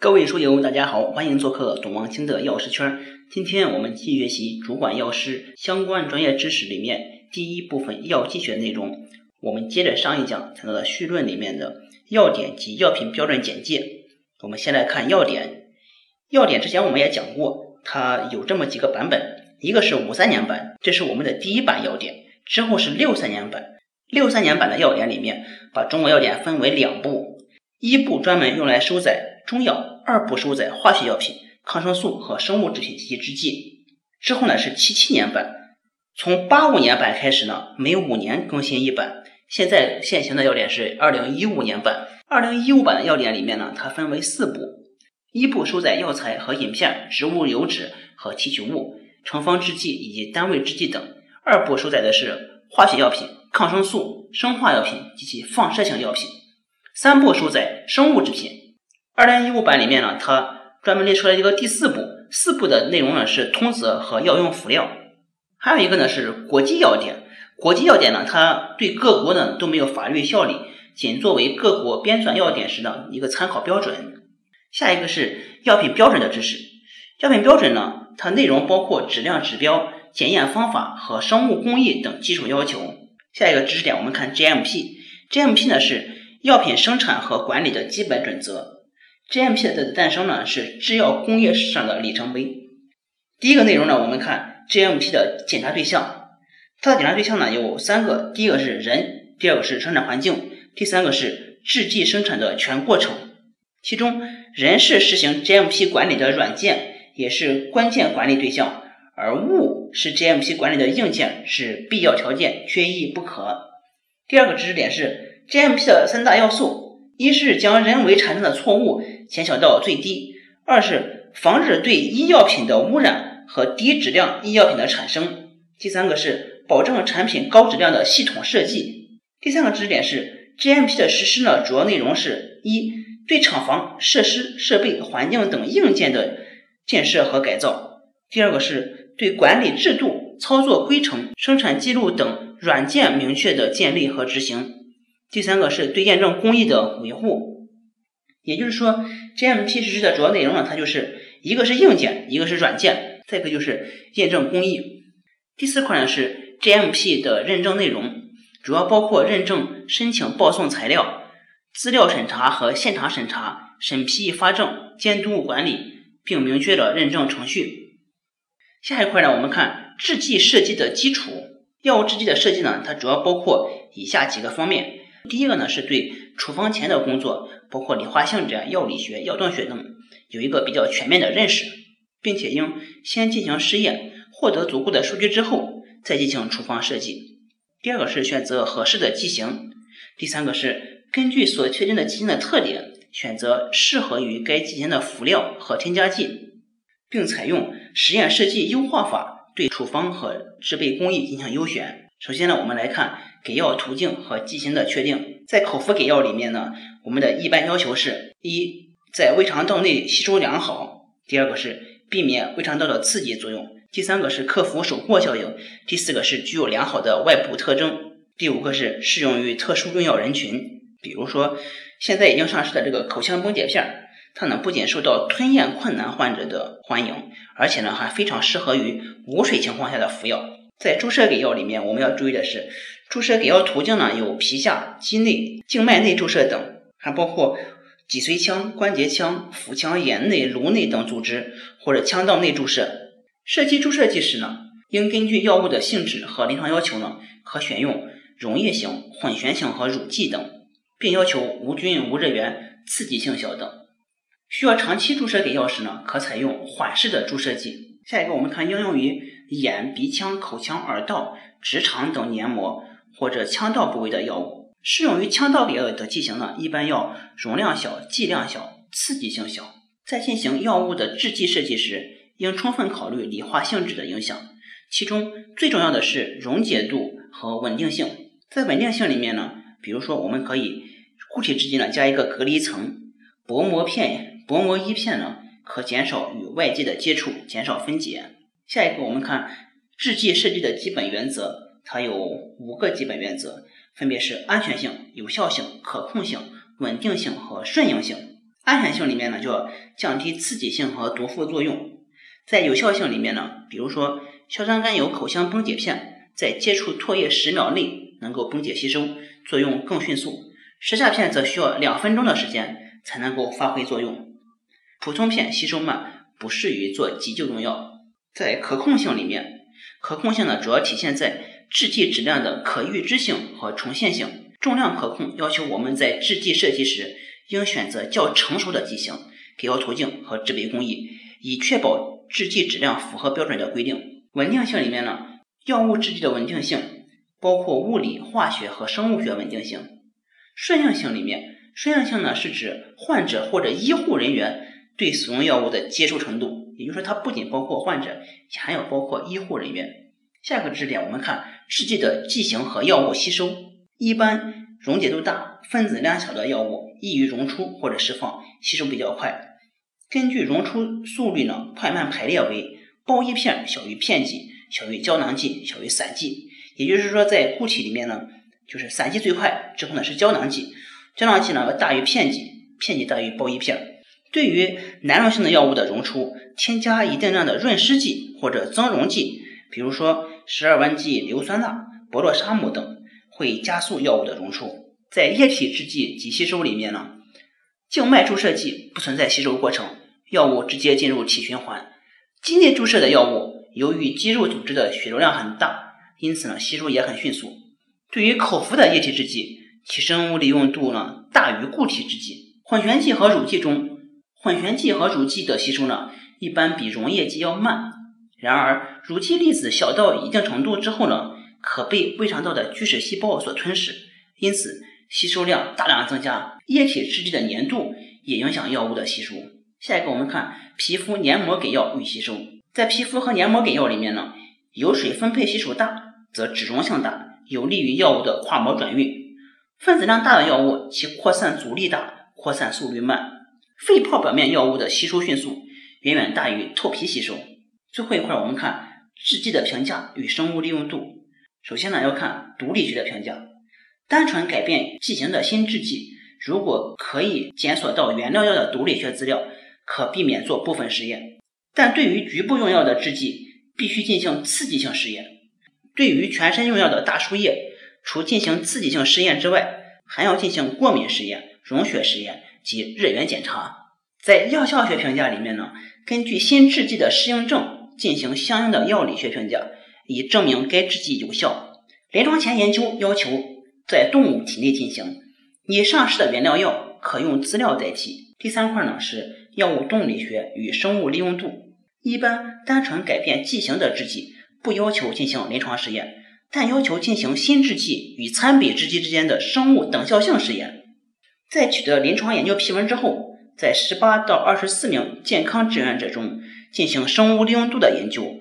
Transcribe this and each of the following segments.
各位书友，大家好，欢迎做客董王清的药师圈。今天我们继续学习主管药师相关专业知识里面第一部分药剂学内容。我们接着上一讲谈到的序论里面的要点及药品标准简介。我们先来看要点。要点之前我们也讲过，它有这么几个版本，一个是五三年版，这是我们的第一版要点。之后是六三年版，六三年版的要点里面把中国药典分为两部，一部专门用来收载中药。二部收载化学药品、抗生素和生物制品及其制剂。之后呢是七七年版，从八五年版开始呢，每五年更新一版。现在现行的要点是二零一五年版。二零一五版的要点里面呢，它分为四部：一部收载药材和饮片、植物油脂和提取物、成方制剂以及单位制剂等；二部收载的是化学药品、抗生素、生化药品及其放射性药品；三部收载生物制品。二零一五版里面呢，它专门列出来一个第四步，四步的内容呢是通则和药用辅料，还有一个呢是国际要点。国际要点呢，它对各国呢都没有法律效力，仅作为各国编纂要点时的一个参考标准。下一个是药品标准的知识。药品标准呢，它内容包括质量指标、检验方法和生物工艺等基础要求。下一个知识点，我们看 GMP。GMP 呢是药品生产和管理的基本准则。GMP 的诞生呢，是制药工业史上的里程碑。第一个内容呢，我们看 GMP 的检查对象，它的检查对象呢有三个：第一个是人，第二个是生产环境，第三个是制剂生产的全过程。其中，人是实行 GMP 管理的软件，也是关键管理对象；而物是 GMP 管理的硬件，是必要条件，缺一不可。第二个知识点是 GMP 的三大要素：一是将人为产生的错误。减小到最低。二是防止对医药品的污染和低质量医药品的产生。第三个是保证产品高质量的系统设计。第三个知识点是 GMP 的实施呢，主要内容是一对厂房设施、设备、环境等硬件的建设和改造。第二个是对管理制度、操作规程、生产记录等软件明确的建立和执行。第三个是对验证工艺的维护。也就是说，GMP 实施的主要内容呢，它就是一个是硬件，一个是软件，再一个就是验证工艺。第四块呢是 GMP 的认证内容，主要包括认证申请报送材料、资料审查和现场审查、审批发证、监督管理，并明确了认证程序。下一块呢，我们看制剂设计的基础。药物制剂的设计呢，它主要包括以下几个方面。第一个呢，是对处方前的工作，包括理化性质、药理学、药动学等，有一个比较全面的认识，并且应先进行试验，获得足够的数据之后，再进行处方设计。第二个是选择合适的剂型。第三个是根据所确定的剂型的特点，选择适合于该剂型的辅料和添加剂，并采用实验设计优化法，对处方和制备工艺进行优选。首先呢，我们来看给药途径和剂型的确定。在口服给药里面呢，我们的一般要求是：一，在胃肠道内吸收良好；第二个是避免胃肠道的刺激作用；第三个是克服手过效应；第四个是具有良好的外部特征；第五个是适用于特殊用药人群，比如说现在已经上市的这个口腔崩解片，它呢不仅受到吞咽困难患者的欢迎，而且呢还非常适合于无水情况下的服药。在注射给药里面，我们要注意的是，注射给药途径呢有皮下、肌内、静脉内注射等，还包括脊髓腔、关节腔、腹腔、眼内、颅内等组织，或者腔道内注射。设计注射剂时呢，应根据药物的性质和临床要求呢，可选用溶液型、混旋型和乳剂等，并要求无菌、无热源、刺激性小等。需要长期注射给药时呢，可采用缓释的注射剂。下一个，我们看应用于。眼、鼻腔、口腔、耳道、直肠等黏膜或者腔道部位的药物，适用于腔道给药的剂型呢，一般要容量小、剂量小、刺激性小。在进行药物的制剂设计时，应充分考虑理化性质的影响，其中最重要的是溶解度和稳定性。在稳定性里面呢，比如说我们可以固体制剂呢加一个隔离层，薄膜片、薄膜衣片呢可减少与外界的接触，减少分解。下一个，我们看制剂设计的基本原则，它有五个基本原则，分别是安全性、有效性、可控性、稳定性和顺应性。安全性里面呢，就要降低刺激性和毒副作用。在有效性里面呢，比如说硝酸甘油口腔崩解片，在接触唾液十秒内能够崩解吸收，作用更迅速；舌下片则需要两分钟的时间才能够发挥作用。普通片吸收慢，不适于做急救用药。在可控性里面，可控性呢主要体现在制剂质量的可预知性和重现性。重量可控要求我们在制剂设计时应选择较成熟的剂型、给药途径和制备工艺，以确保制剂质量符合标准的规定。稳定性里面呢，药物制剂的稳定性包括物理、化学和生物学稳定性。顺应性里面，顺应性呢是指患者或者医护人员对使用药物的接受程度，也就是说它不仅包括患者，还要包括医护人员。下一个知识点，我们看制剂的剂型和药物吸收。一般溶解度大、分子量小的药物易于溶出或者释放，吸收比较快。根据溶出速率呢，快慢排列为包衣片小于片剂，小于胶囊剂，小于散剂。也就是说，在固体里面呢，就是散剂最快，之后呢是胶囊剂，胶囊剂呢要大于片剂，片剂大于包衣片。对于难溶性的药物的溶出，添加一定量的润湿剂或者增溶剂，比如说十二烷基硫酸钠、博洛沙姆等。会加速药物的溶出。在液体制剂及吸收里面呢，静脉注射剂不存在吸收过程，药物直接进入体循环。肌内注射的药物，由于肌肉组织的血流量很大，因此呢吸收也很迅速。对于口服的液体制剂，其生物利用度呢大于固体制剂。混悬剂和乳剂中，混悬剂和乳剂的吸收呢一般比溶液剂要慢。然而，乳剂粒子小到一定程度之后呢。可被胃肠道的巨噬细胞所吞噬，因此吸收量大量增加。液体制剂的粘度也影响药物的吸收。下一个，我们看皮肤黏膜给药与吸收。在皮肤和黏膜给药里面呢，油水分配系数大，则脂溶性大，有利于药物的跨膜转运。分子量大的药物，其扩散阻力大，扩散速率慢。肺泡表面药物的吸收迅速，远远大于透皮吸收。最后一块，我们看制剂的评价与生物利用度。首先呢，要看毒理学的评价。单纯改变剂型的新制剂，如果可以检索到原料药的毒理学资料，可避免做部分实验。但对于局部用药的制剂，必须进行刺激性试验。对于全身用药的大输液，除进行刺激性试验之外，还要进行过敏实验、溶血实验及热源检查。在药效学评价里面呢，根据新制剂的适应症进行相应的药理学评价。以证明该制剂有效。临床前研究要求在动物体内进行。已上市的原料药可用资料代替。第三块呢是药物动力学与生物利用度。一般单纯改变剂型的制剂不要求进行临床试验，但要求进行新制剂与参比制剂之间的生物等效性试验。在取得临床研究批文之后，在十八到二十四名健康志愿者中进行生物利用度的研究，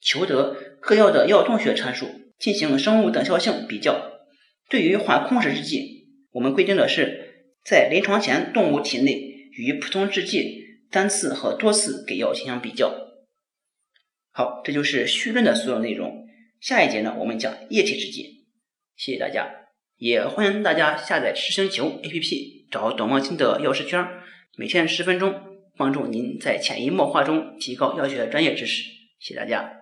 求得。各药的药动学参数进行生物等效性比较。对于缓控制制剂，我们规定的是在临床前动物体内与普通制剂单次和多次给药进行比较。好，这就是绪论的所有内容。下一节呢，我们讲液体制剂。谢谢大家，也欢迎大家下载吃星球 APP，找董望清的药师圈，每天十分钟，帮助您在潜移默化中提高药学专业知识。谢谢大家。